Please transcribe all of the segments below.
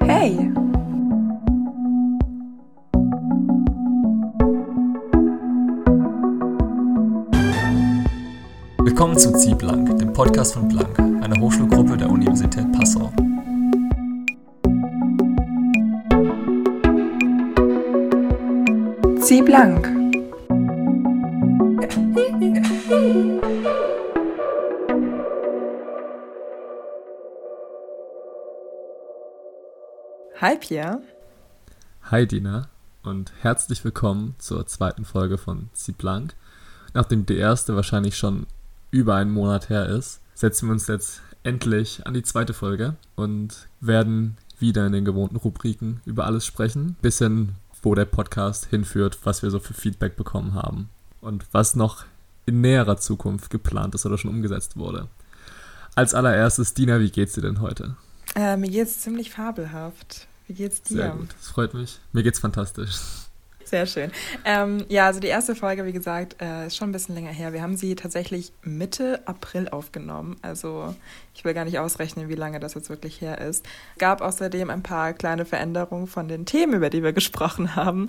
Hey! Willkommen zu Zieh Blank, dem Podcast von Blank, einer Hochschulgruppe der Universität Passau. Zieh Hi Pierre. Hi Dina und herzlich willkommen zur zweiten Folge von Zieh Blank. Nachdem die erste wahrscheinlich schon über einen Monat her ist, setzen wir uns jetzt endlich an die zweite Folge und werden wieder in den gewohnten Rubriken über alles sprechen, bis hin, wo der Podcast hinführt, was wir so für Feedback bekommen haben und was noch in näherer Zukunft geplant ist oder schon umgesetzt wurde. Als allererstes, Dina, wie geht's dir denn heute? Äh, mir geht's ziemlich fabelhaft. Wie geht's dir? Sehr gut, das freut mich. Mir geht's fantastisch. Sehr schön. Ähm, ja, also die erste Folge, wie gesagt, äh, ist schon ein bisschen länger her. Wir haben sie tatsächlich Mitte April aufgenommen. Also ich will gar nicht ausrechnen, wie lange das jetzt wirklich her ist. Gab außerdem ein paar kleine Veränderungen von den Themen, über die wir gesprochen haben.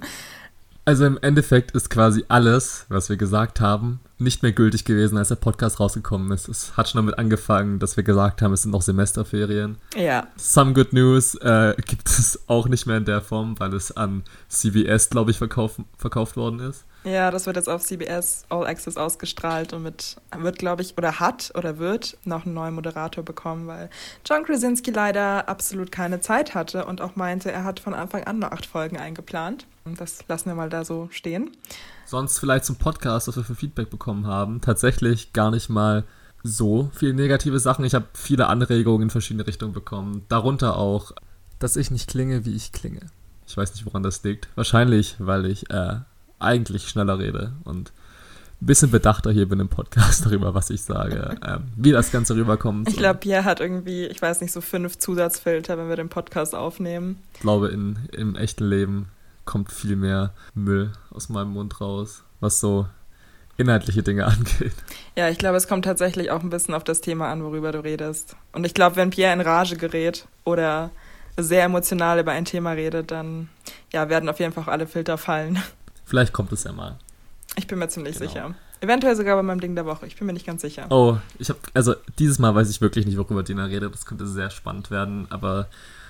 Also im Endeffekt ist quasi alles, was wir gesagt haben, nicht mehr gültig gewesen, als der Podcast rausgekommen ist. Es hat schon damit angefangen, dass wir gesagt haben, es sind noch Semesterferien. Ja. Some Good News äh, gibt es auch nicht mehr in der Form, weil es an CBS, glaube ich, verkauf, verkauft worden ist. Ja, das wird jetzt auf CBS All Access ausgestrahlt und mit, wird, glaube ich, oder hat oder wird noch einen neuen Moderator bekommen, weil John Krasinski leider absolut keine Zeit hatte und auch meinte, er hat von Anfang an nur acht Folgen eingeplant. Das lassen wir mal da so stehen. Sonst vielleicht zum Podcast, was wir für Feedback bekommen haben. Tatsächlich gar nicht mal so viele negative Sachen. Ich habe viele Anregungen in verschiedene Richtungen bekommen. Darunter auch, dass ich nicht klinge, wie ich klinge. Ich weiß nicht, woran das liegt. Wahrscheinlich, weil ich äh, eigentlich schneller rede und ein bisschen bedachter hier bin im Podcast darüber, was ich sage, ähm, wie das Ganze rüberkommt. Ich glaube, Pierre hat irgendwie, ich weiß nicht, so fünf Zusatzfilter, wenn wir den Podcast aufnehmen. Ich glaube, in, im echten Leben kommt viel mehr Müll aus meinem Mund raus, was so inhaltliche Dinge angeht. Ja, ich glaube, es kommt tatsächlich auch ein bisschen auf das Thema an, worüber du redest. Und ich glaube, wenn Pierre in Rage gerät oder sehr emotional über ein Thema redet, dann ja, werden auf jeden Fall auch alle Filter fallen. Vielleicht kommt es ja mal. Ich bin mir ziemlich genau. sicher. Eventuell sogar bei meinem Ding der Woche. Ich bin mir nicht ganz sicher. Oh, ich habe also dieses Mal weiß ich wirklich nicht, worüber Dina redet. Das könnte sehr spannend werden, aber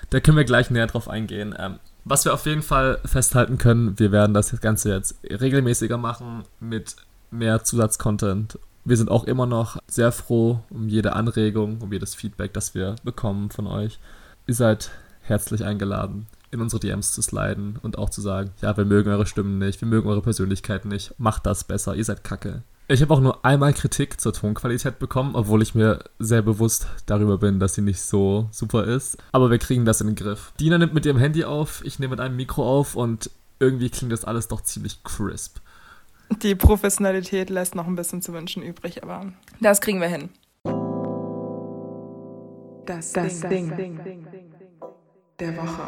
da können wir gleich näher drauf eingehen. Ähm, was wir auf jeden Fall festhalten können, wir werden das Ganze jetzt regelmäßiger machen mit mehr Zusatzcontent. Wir sind auch immer noch sehr froh um jede Anregung, um jedes Feedback, das wir bekommen von euch. Ihr seid herzlich eingeladen, in unsere DMs zu sliden und auch zu sagen, ja, wir mögen eure Stimmen nicht, wir mögen eure Persönlichkeit nicht, macht das besser, ihr seid kacke. Ich habe auch nur einmal Kritik zur Tonqualität bekommen, obwohl ich mir sehr bewusst darüber bin, dass sie nicht so super ist. Aber wir kriegen das in den Griff. Dina nimmt mit ihrem Handy auf, ich nehme mit einem Mikro auf und irgendwie klingt das alles doch ziemlich crisp. Die Professionalität lässt noch ein bisschen zu wünschen übrig, aber das kriegen wir hin. Das, das Ding, Ding, Ding der Woche.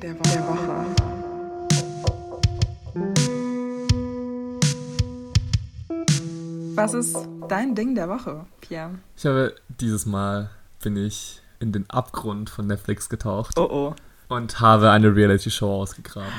Der, Wo der Woche. Was ist dein Ding der Woche, Pierre? Ich habe dieses Mal bin ich in den Abgrund von Netflix getaucht. Oh oh. Und habe eine Reality-Show ausgegraben.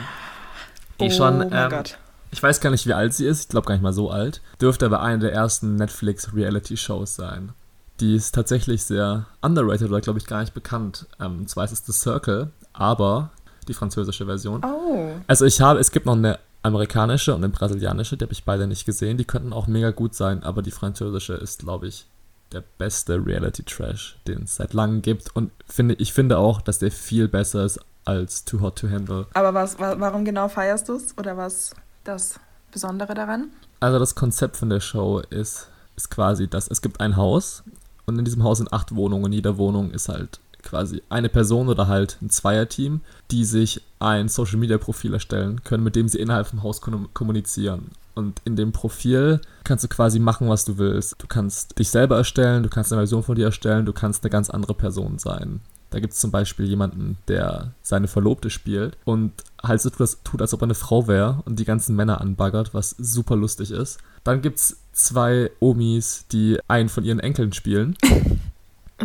Die oh schon, mein ähm, Gott. ich weiß gar nicht, wie alt sie ist, ich glaube gar nicht mal so alt, dürfte aber eine der ersten Netflix-Reality-Shows sein. Die ist tatsächlich sehr underrated oder glaube ich gar nicht bekannt. Ähm, zwar ist es The Circle, aber die französische Version. Oh. Also ich habe, es gibt noch eine amerikanische und eine brasilianische, die habe ich beide nicht gesehen. Die könnten auch mega gut sein, aber die französische ist, glaube ich, der beste Reality-Trash, den es seit langem gibt. Und finde, ich finde auch, dass der viel besser ist als Too Hot to Handle. Aber was, wa warum genau feierst du es? Oder was das Besondere daran? Also das Konzept von der Show ist, ist quasi, dass es gibt ein Haus und in diesem Haus sind acht Wohnungen. Und jede Wohnung ist halt quasi eine Person oder halt ein Zweierteam, die sich ein Social Media Profil erstellen können, mit dem sie innerhalb vom Haus kommunizieren. Und in dem Profil kannst du quasi machen, was du willst. Du kannst dich selber erstellen, du kannst eine Version von dir erstellen, du kannst eine ganz andere Person sein. Da gibt es zum Beispiel jemanden, der seine Verlobte spielt und halt so tut, als ob er eine Frau wäre und die ganzen Männer anbaggert, was super lustig ist. Dann gibt es zwei Omis, die einen von ihren Enkeln spielen.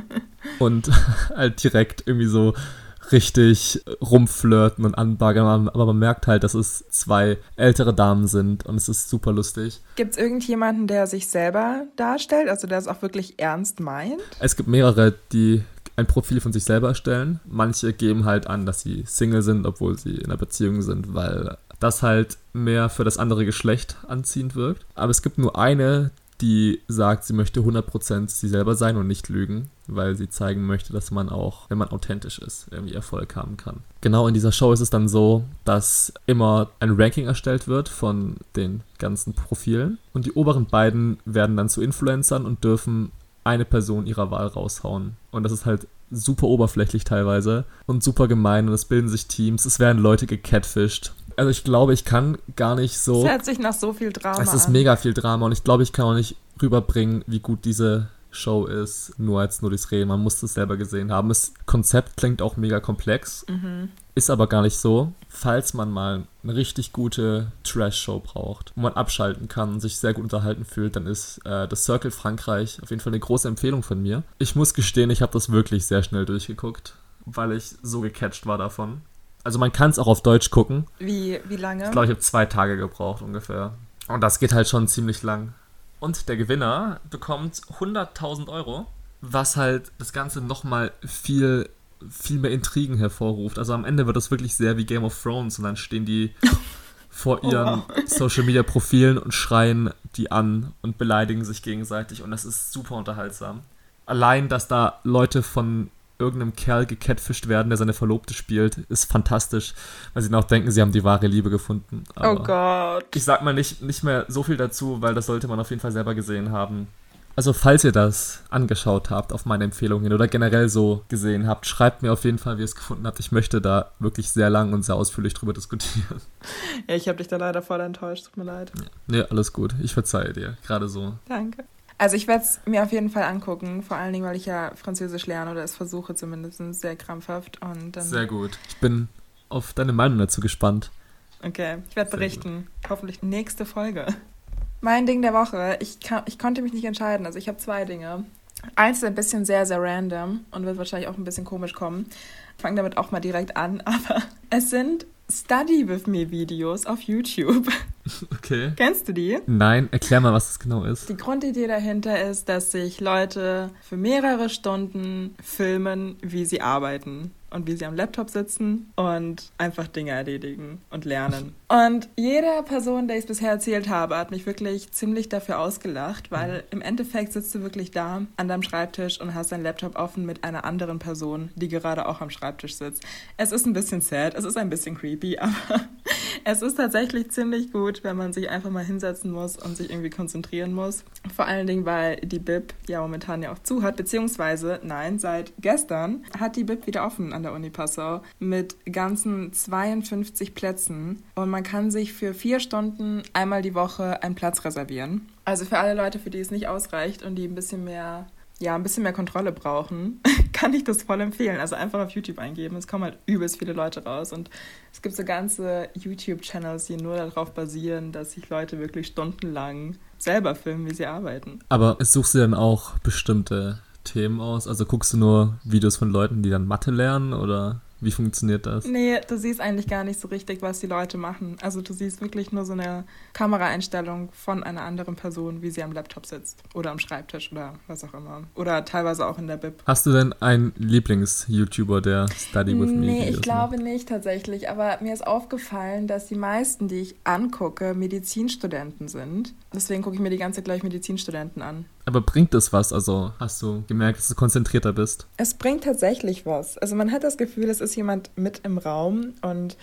und halt direkt irgendwie so richtig rumflirten und anbaggern, aber man merkt halt, dass es zwei ältere Damen sind und es ist super lustig. Gibt es irgendjemanden, der sich selber darstellt, also der es auch wirklich ernst meint? Es gibt mehrere, die ein Profil von sich selber erstellen. Manche geben halt an, dass sie Single sind, obwohl sie in einer Beziehung sind, weil das halt mehr für das andere Geschlecht anziehend wirkt. Aber es gibt nur eine, die sagt, sie möchte 100% sie selber sein und nicht lügen, weil sie zeigen möchte, dass man auch, wenn man authentisch ist, irgendwie Erfolg haben kann. Genau in dieser Show ist es dann so, dass immer ein Ranking erstellt wird von den ganzen Profilen und die oberen beiden werden dann zu Influencern und dürfen eine Person ihrer Wahl raushauen. Und das ist halt super oberflächlich teilweise und super gemein und es bilden sich Teams, es werden Leute gecatfished. Also ich glaube, ich kann gar nicht so. Es hört sich nach so viel Drama Es ist mega viel Drama und ich glaube, ich kann auch nicht rüberbringen, wie gut diese Show ist, nur als nur durchs Reden. Man muss das selber gesehen haben. Das Konzept klingt auch mega komplex, Mhm. ist aber gar nicht so. Falls man mal eine richtig gute Trash-Show braucht, wo man abschalten kann und sich sehr gut unterhalten fühlt, dann ist äh, das Circle Frankreich auf jeden Fall eine große Empfehlung von mir. Ich muss gestehen, ich habe das wirklich sehr schnell durchgeguckt, weil ich so gecatcht war davon. Also man kann es auch auf Deutsch gucken. Wie, wie lange? Ich glaube, ich habe zwei Tage gebraucht ungefähr. Und das geht halt schon ziemlich lang. Und der Gewinner bekommt 100.000 Euro, was halt das Ganze nochmal viel, viel mehr Intrigen hervorruft. Also am Ende wird das wirklich sehr wie Game of Thrones und dann stehen die vor ihren Social Media Profilen und schreien die an und beleidigen sich gegenseitig und das ist super unterhaltsam. Allein, dass da Leute von irgendeinem Kerl gecatfischt werden, der seine Verlobte spielt, ist fantastisch, weil sie noch denken, sie haben die wahre Liebe gefunden. oh Aber Gott. ich sag mal nicht, nicht mehr so viel dazu, weil das sollte man auf jeden Fall selber gesehen haben. Also, falls ihr das angeschaut habt, auf meine Empfehlung hin oder generell so gesehen habt, schreibt mir auf jeden Fall, wie ihr es gefunden habt. Ich möchte da wirklich sehr lang und sehr ausführlich drüber diskutieren. Ja, ich habe dich da leider voll enttäuscht, tut mir leid. Nee, alles gut. Ich verzeihe dir. Gerade so. Danke. Also ich werde es mir auf jeden Fall angucken, vor allen Dingen, weil ich ja Französisch lerne oder es versuche zumindest sehr krampfhaft. Und dann, Sehr gut. Ich bin auf deine Meinung dazu gespannt. Okay, ich werde berichten. Hoffentlich nächste Folge. Mein Ding der Woche. Ich, kann, ich konnte mich nicht entscheiden. Also ich habe zwei Dinge. Eins ist ein bisschen sehr, sehr random und wird wahrscheinlich auch ein bisschen komisch kommen. Ich fange damit auch mal direkt an, aber es sind Study With Me Videos auf YouTube. Okay. Kennst du die? Nein, erklär mal, was das genau ist. Die Grundidee dahinter ist, dass sich Leute für mehrere Stunden filmen, wie sie arbeiten und wie sie am Laptop sitzen und einfach Dinge erledigen und lernen. Und jede Person, der ich es bisher erzählt habe, hat mich wirklich ziemlich dafür ausgelacht, weil im Endeffekt sitzt du wirklich da an deinem Schreibtisch und hast deinen Laptop offen mit einer anderen Person, die gerade auch am Schreibtisch sitzt. Es ist ein bisschen sad, es ist ein bisschen creepy, aber es ist tatsächlich ziemlich gut, wenn man sich einfach mal hinsetzen muss und sich irgendwie konzentrieren muss. Vor allen Dingen, weil die Bib ja momentan ja auch zu hat, beziehungsweise, nein, seit gestern hat die Bib wieder offen an der Uni Passau mit ganzen 52 Plätzen und man kann sich für vier Stunden einmal die Woche einen Platz reservieren. Also für alle Leute, für die es nicht ausreicht und die ein bisschen mehr ja, ein bisschen mehr Kontrolle brauchen, kann ich das voll empfehlen. Also einfach auf YouTube eingeben. Es kommen halt übelst viele Leute raus. Und es gibt so ganze YouTube-Channels, die nur darauf basieren, dass sich Leute wirklich stundenlang selber filmen, wie sie arbeiten. Aber suchst du dann auch bestimmte Themen aus? Also guckst du nur Videos von Leuten, die dann Mathe lernen oder wie funktioniert das? Nee, du siehst eigentlich gar nicht so richtig, was die Leute machen. Also du siehst wirklich nur so eine Kameraeinstellung von einer anderen Person, wie sie am Laptop sitzt oder am Schreibtisch oder was auch immer. Oder teilweise auch in der Bib. Hast du denn einen Lieblings-YouTuber, der Study With Me Nee, ich glaube nicht tatsächlich. Aber mir ist aufgefallen, dass die meisten, die ich angucke, Medizinstudenten sind. Deswegen gucke ich mir die ganze Zeit gleich Medizinstudenten an. Aber bringt das was? Also hast du gemerkt, dass du konzentrierter bist? Es bringt tatsächlich was. Also man hat das Gefühl, es ist jemand mit im Raum und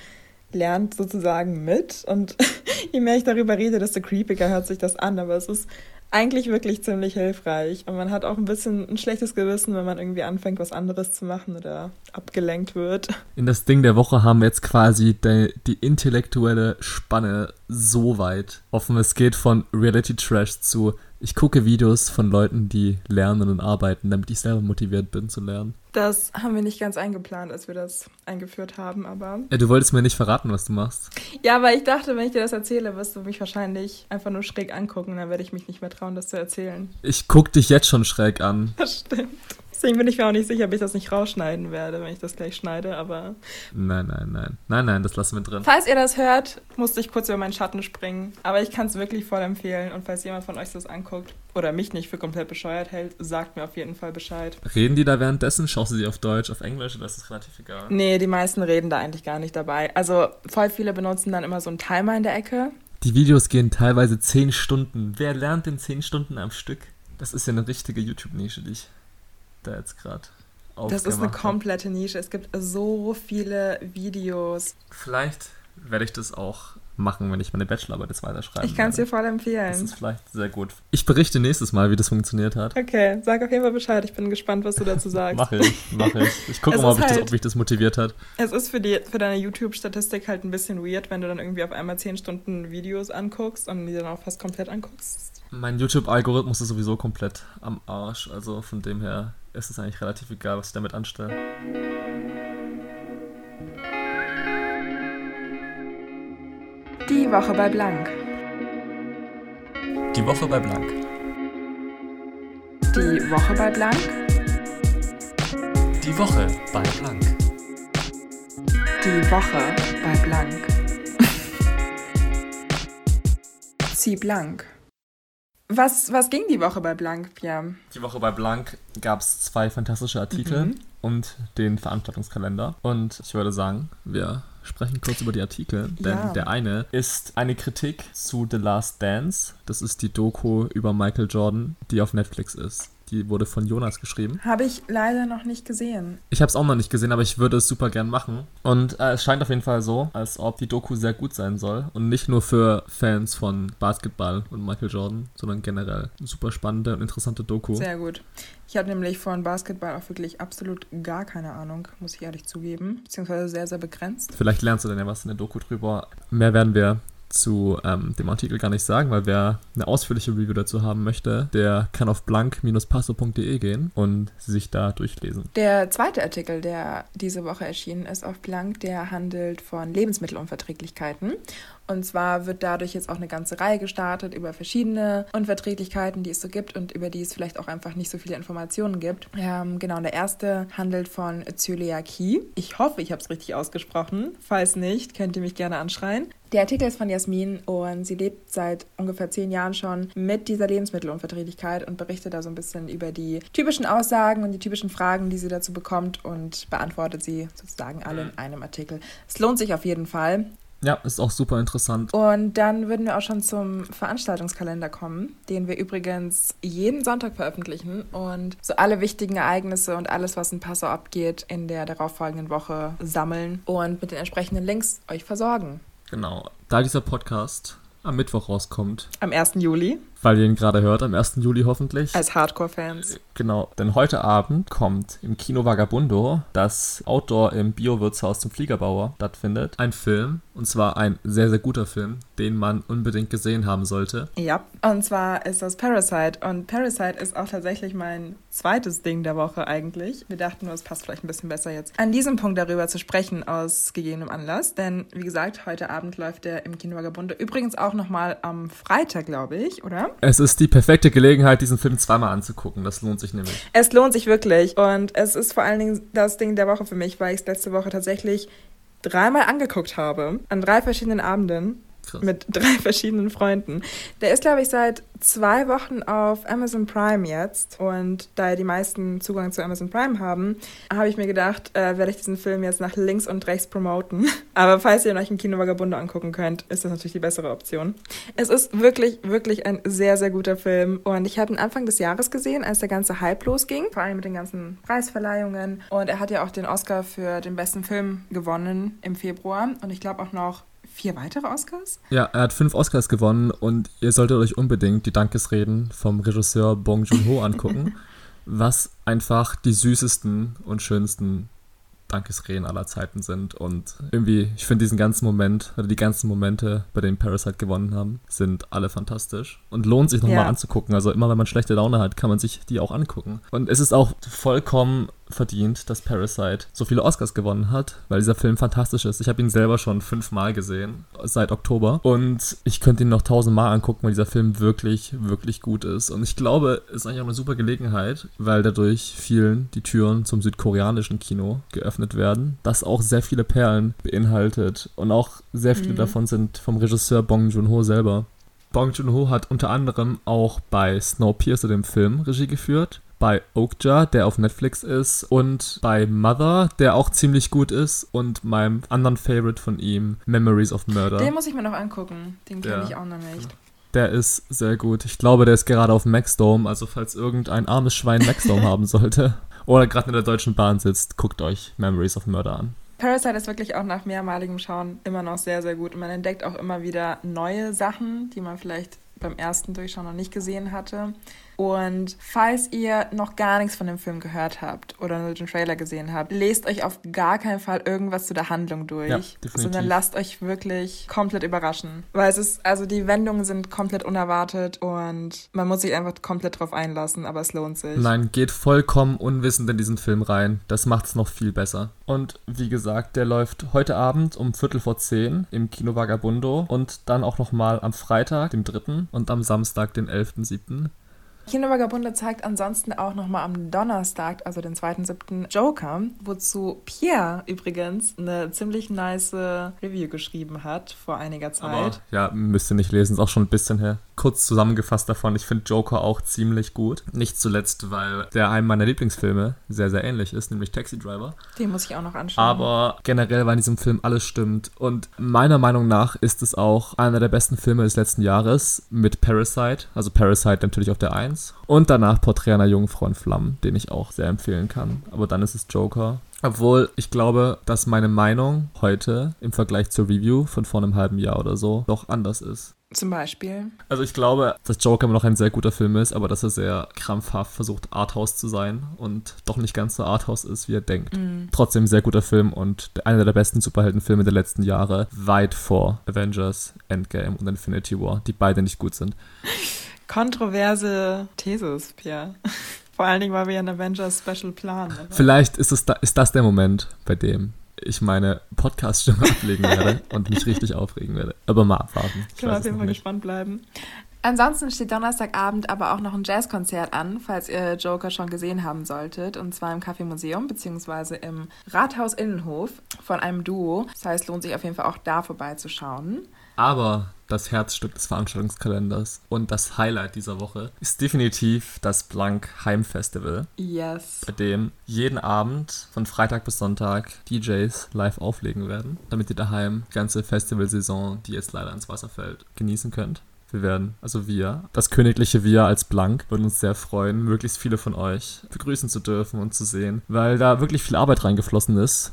lernt sozusagen mit. Und je mehr ich darüber rede, desto creepiger hört sich das an. Aber es ist eigentlich wirklich ziemlich hilfreich. Und man hat auch ein bisschen ein schlechtes Gewissen, wenn man irgendwie anfängt, was anderes zu machen oder abgelenkt wird. In das Ding der Woche haben wir jetzt quasi die, die intellektuelle Spanne so weit offen. Es geht von Reality Trash zu ich gucke Videos von Leuten, die lernen und arbeiten, damit ich selber motiviert bin zu lernen. Das haben wir nicht ganz eingeplant, als wir das eingeführt haben, aber. Ja, du wolltest mir nicht verraten, was du machst. Ja, weil ich dachte, wenn ich dir das erzähle, wirst du mich wahrscheinlich einfach nur schräg angucken, dann werde ich mich nicht mehr trauen, das zu erzählen. Ich guck dich jetzt schon schräg an. Das stimmt. Deswegen bin ich mir auch nicht sicher, ob ich das nicht rausschneiden werde, wenn ich das gleich schneide, aber. Nein, nein, nein. Nein, nein, das lassen wir drin. Falls ihr das hört, musste ich kurz über meinen Schatten springen. Aber ich kann es wirklich voll empfehlen. Und falls jemand von euch das anguckt oder mich nicht für komplett bescheuert hält, sagt mir auf jeden Fall Bescheid. Reden die da währenddessen? Schaust du sie auf Deutsch, auf Englisch oder ist das relativ egal? Nee, die meisten reden da eigentlich gar nicht dabei. Also voll viele benutzen dann immer so einen Timer in der Ecke. Die Videos gehen teilweise 10 Stunden. Wer lernt denn 10 Stunden am Stück? Das ist ja eine richtige YouTube-Nische, die ich da jetzt gerade das ist eine komplette Nische. Es gibt so viele Videos. Vielleicht werde ich das auch machen, wenn ich meine Bachelorarbeit jetzt weiterschreibe. Ich kann es dir voll empfehlen. Das ist vielleicht sehr gut. Ich berichte nächstes Mal, wie das funktioniert hat. Okay, sag auf jeden Fall Bescheid. Ich bin gespannt, was du dazu sagst. mach ich, mach ich. Ich gucke mal, ob, halt, das, ob mich das motiviert hat. Es ist für, die, für deine YouTube-Statistik halt ein bisschen weird, wenn du dann irgendwie auf einmal 10 Stunden Videos anguckst und die dann auch fast komplett anguckst. Mein YouTube-Algorithmus ist sowieso komplett am Arsch. Also von dem her ist es eigentlich relativ egal, was ich damit anstelle. Die Woche bei Blank. Die Woche bei Blank. Die Woche bei Blank. Die Woche bei Blank. Die Woche bei Blank. Zieh blank. Was, was ging die Woche bei Blank, Pierre? Die Woche bei Blank gab es zwei fantastische Artikel mhm. und den Veranstaltungskalender. Und ich würde sagen, wir sprechen kurz über die Artikel, denn ja. der eine ist eine Kritik zu The Last Dance. Das ist die Doku über Michael Jordan, die auf Netflix ist. Die wurde von Jonas geschrieben. Habe ich leider noch nicht gesehen. Ich habe es auch noch nicht gesehen, aber ich würde es super gern machen. Und äh, es scheint auf jeden Fall so, als ob die Doku sehr gut sein soll. Und nicht nur für Fans von Basketball und Michael Jordan, sondern generell super spannende und interessante Doku. Sehr gut. Ich habe nämlich von Basketball auch wirklich absolut gar keine Ahnung, muss ich ehrlich zugeben. Beziehungsweise sehr, sehr begrenzt. Vielleicht lernst du dann ja was in der Doku drüber. Mehr werden wir zu ähm, dem Artikel gar nicht sagen, weil wer eine ausführliche Review dazu haben möchte, der kann auf blank-passo.de gehen und sich da durchlesen. Der zweite Artikel, der diese Woche erschienen ist auf Blank, der handelt von Lebensmittelunverträglichkeiten. Und zwar wird dadurch jetzt auch eine ganze Reihe gestartet über verschiedene Unverträglichkeiten, die es so gibt und über die es vielleicht auch einfach nicht so viele Informationen gibt. Ähm, genau, der erste handelt von Zöliakie. Ich hoffe, ich habe es richtig ausgesprochen. Falls nicht, könnt ihr mich gerne anschreien. Der Artikel ist von Jasmin und sie lebt seit ungefähr zehn Jahren schon mit dieser Lebensmittelunverträglichkeit und berichtet da so ein bisschen über die typischen Aussagen und die typischen Fragen, die sie dazu bekommt und beantwortet sie sozusagen alle in einem Artikel. Es lohnt sich auf jeden Fall. Ja, ist auch super interessant. Und dann würden wir auch schon zum Veranstaltungskalender kommen, den wir übrigens jeden Sonntag veröffentlichen und so alle wichtigen Ereignisse und alles, was in Passau abgeht, in der darauffolgenden Woche sammeln und mit den entsprechenden Links euch versorgen. Genau. Da dieser Podcast am Mittwoch rauskommt. Am 1. Juli. Weil ihr ihn gerade hört, am 1. Juli hoffentlich. Als Hardcore-Fans. Genau, denn heute Abend kommt im Kino Vagabundo, das Outdoor im Bio-Wirtshaus zum Fliegerbauer stattfindet, ein Film. Und zwar ein sehr, sehr guter Film, den man unbedingt gesehen haben sollte. Ja, und zwar ist das Parasite. Und Parasite ist auch tatsächlich mein zweites Ding der Woche eigentlich. Wir dachten nur, es passt vielleicht ein bisschen besser jetzt, an diesem Punkt darüber zu sprechen, aus gegebenem Anlass. Denn, wie gesagt, heute Abend läuft der im Kino Vagabundo. Übrigens auch nochmal am Freitag, glaube ich, oder? Es ist die perfekte Gelegenheit, diesen Film zweimal anzugucken. Das lohnt sich nämlich. Es lohnt sich wirklich. Und es ist vor allen Dingen das Ding der Woche für mich, weil ich es letzte Woche tatsächlich dreimal angeguckt habe. An drei verschiedenen Abenden. Krass. Mit drei verschiedenen Freunden. Der ist, glaube ich, seit zwei Wochen auf Amazon Prime jetzt. Und da ja die meisten Zugang zu Amazon Prime haben, habe ich mir gedacht, äh, werde ich diesen Film jetzt nach links und rechts promoten. Aber falls ihr euch im Kino Vagabundo angucken könnt, ist das natürlich die bessere Option. Es ist wirklich, wirklich ein sehr, sehr guter Film. Und ich habe ihn Anfang des Jahres gesehen, als der ganze Hype losging. Vor allem mit den ganzen Preisverleihungen. Und er hat ja auch den Oscar für den besten Film gewonnen im Februar. Und ich glaube auch noch vier weitere Oscars? Ja, er hat fünf Oscars gewonnen und ihr solltet euch unbedingt die Dankesreden vom Regisseur Bong Joon-ho angucken, was einfach die süßesten und schönsten Dankesreden aller Zeiten sind. Und irgendwie, ich finde diesen ganzen Moment, oder die ganzen Momente, bei denen Parasite gewonnen haben, sind alle fantastisch und lohnt sich nochmal ja. anzugucken. Also immer wenn man schlechte Laune hat, kann man sich die auch angucken. Und es ist auch vollkommen verdient, dass Parasite so viele Oscars gewonnen hat, weil dieser Film fantastisch ist. Ich habe ihn selber schon fünfmal gesehen, seit Oktober. Und ich könnte ihn noch tausendmal angucken, weil dieser Film wirklich, wirklich gut ist. Und ich glaube, es ist eigentlich auch eine super Gelegenheit, weil dadurch vielen die Türen zum südkoreanischen Kino geöffnet werden, das auch sehr viele Perlen beinhaltet. Und auch sehr viele mhm. davon sind vom Regisseur Bong Joon-ho selber. Bong Joon-ho hat unter anderem auch bei Snowpiercer, dem Film, Regie geführt bei Okja, der auf Netflix ist, und bei Mother, der auch ziemlich gut ist, und meinem anderen Favorite von ihm, Memories of Murder. Den muss ich mir noch angucken. Den kenne ich auch noch nicht. Der ist sehr gut. Ich glaube, der ist gerade auf Maxdome, also falls irgendein armes Schwein Maxdome haben sollte oder gerade in der Deutschen Bahn sitzt, guckt euch Memories of Murder an. Parasite ist wirklich auch nach mehrmaligem Schauen immer noch sehr, sehr gut. Und man entdeckt auch immer wieder neue Sachen, die man vielleicht beim ersten Durchschauen noch nicht gesehen hatte. Und falls ihr noch gar nichts von dem Film gehört habt oder nur den Trailer gesehen habt, lest euch auf gar keinen Fall irgendwas zu der Handlung durch, ja, sondern lasst euch wirklich komplett überraschen. Weil es ist, also die Wendungen sind komplett unerwartet und man muss sich einfach komplett drauf einlassen, aber es lohnt sich. Nein, geht vollkommen unwissend in diesen Film rein. Das macht es noch viel besser. Und wie gesagt, der läuft heute Abend um Viertel vor zehn im Kino Vagabundo und dann auch nochmal am Freitag, dem 3. und am Samstag, den 11.7. Kino Vagabunde zeigt ansonsten auch nochmal am Donnerstag, also den 2.7. Joker, wozu Pierre übrigens eine ziemlich nice Review geschrieben hat vor einiger Zeit. Aber, ja, müsst ihr nicht lesen, ist auch schon ein bisschen her. Kurz zusammengefasst davon, ich finde Joker auch ziemlich gut. Nicht zuletzt, weil der einem meiner Lieblingsfilme sehr, sehr ähnlich ist, nämlich Taxi Driver. Den muss ich auch noch anschauen. Aber generell, weil in diesem Film alles stimmt. Und meiner Meinung nach ist es auch einer der besten Filme des letzten Jahres mit Parasite. Also Parasite natürlich auf der 1 1. Und danach Porträt einer Jungfrau in Flammen, den ich auch sehr empfehlen kann. Aber dann ist es Joker. Obwohl ich glaube, dass meine Meinung heute im Vergleich zur Review von vor einem halben Jahr oder so doch anders ist. Zum Beispiel? Also ich glaube, dass Joker immer noch ein sehr guter Film ist, aber dass er sehr krampfhaft versucht, Arthouse zu sein und doch nicht ganz so Arthouse ist, wie er denkt. Mm. Trotzdem sehr guter Film und einer der besten Superheldenfilme der letzten Jahre, weit vor Avengers, Endgame und Infinity War, die beide nicht gut sind. Kontroverse Thesis, Pierre. Vor allen Dingen, weil wir ja ein Avengers Special planen. Oder? Vielleicht ist, es da, ist das der Moment, bei dem ich meine Podcast-Stimme ablegen werde und mich richtig aufregen werde. Aber mal abwarten. Ich Können wir auf jeden Fall gespannt bleiben. Ansonsten steht Donnerstagabend aber auch noch ein Jazzkonzert an, falls ihr Joker schon gesehen haben solltet. Und zwar im Café Museum beziehungsweise im Rathaus Innenhof von einem Duo. Das heißt, lohnt sich auf jeden Fall auch da vorbeizuschauen. Aber das Herzstück des Veranstaltungskalenders und das Highlight dieser Woche ist definitiv das Blank Heim Festival. Yes. Bei dem jeden Abend von Freitag bis Sonntag DJs live auflegen werden, damit ihr daheim die ganze Festivalsaison, die jetzt leider ins Wasser fällt, genießen könnt. Wir werden, also wir, das königliche Wir als Blank, würden uns sehr freuen, möglichst viele von euch begrüßen zu dürfen und zu sehen, weil da wirklich viel Arbeit reingeflossen ist.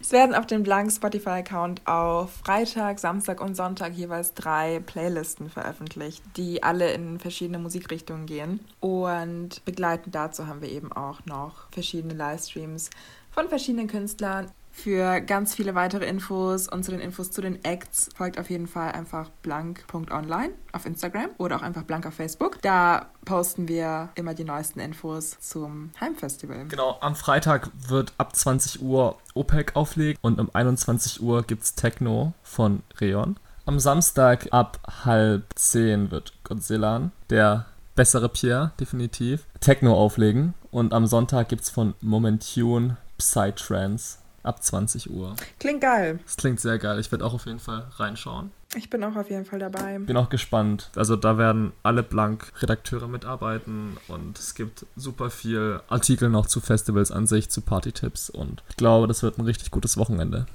Es werden auf dem blanken Spotify-Account auf Freitag, Samstag und Sonntag jeweils drei Playlisten veröffentlicht, die alle in verschiedene Musikrichtungen gehen. Und begleitend dazu haben wir eben auch noch verschiedene Livestreams von verschiedenen Künstlern für ganz viele weitere Infos und zu den Infos zu den Acts folgt auf jeden Fall einfach blank.online auf Instagram oder auch einfach blank auf Facebook. Da posten wir immer die neuesten Infos zum Heimfestival. Genau, am Freitag wird ab 20 Uhr OPEC auflegen und um 21 Uhr gibt es Techno von Reon. Am Samstag ab halb 10 wird Godzilla, der bessere Pierre, definitiv, Techno auflegen. Und am Sonntag gibt es von Momentune Psytrance ab 20 Uhr. Klingt geil. Das klingt sehr geil. Ich werde auch auf jeden Fall reinschauen. Ich bin auch auf jeden Fall dabei. Bin auch gespannt. Also da werden alle Blank-Redakteure mitarbeiten und es gibt super viel Artikel noch zu Festivals an sich, zu Party-Tipps und ich glaube, das wird ein richtig gutes Wochenende.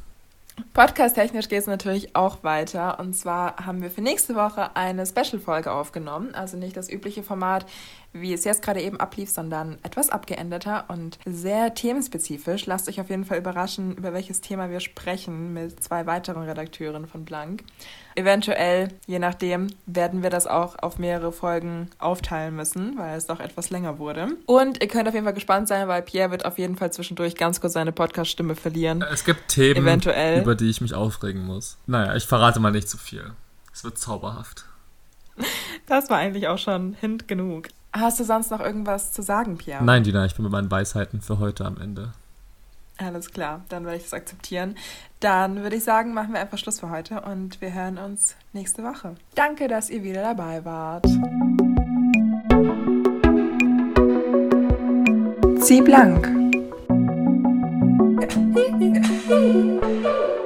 Podcast-technisch geht es natürlich auch weiter. Und zwar haben wir für nächste Woche eine Special-Folge aufgenommen. Also nicht das übliche Format, wie es jetzt gerade eben ablief, sondern etwas abgeänderter und sehr themenspezifisch. Lasst euch auf jeden Fall überraschen, über welches Thema wir sprechen mit zwei weiteren Redakteuren von Blank. Eventuell, je nachdem, werden wir das auch auf mehrere Folgen aufteilen müssen, weil es doch etwas länger wurde. Und ihr könnt auf jeden Fall gespannt sein, weil Pierre wird auf jeden Fall zwischendurch ganz kurz seine Podcast-Stimme verlieren. Es gibt Themen, Eventuell. über die ich mich aufregen muss. Naja, ich verrate mal nicht zu viel. Es wird zauberhaft. Das war eigentlich auch schon Hint genug. Hast du sonst noch irgendwas zu sagen, Pierre? Nein, Dina, ich bin mit meinen Weisheiten für heute am Ende. Alles klar, dann werde ich das akzeptieren. Dann würde ich sagen, machen wir einfach Schluss für heute und wir hören uns nächste Woche. Danke, dass ihr wieder dabei wart. Zieh blank.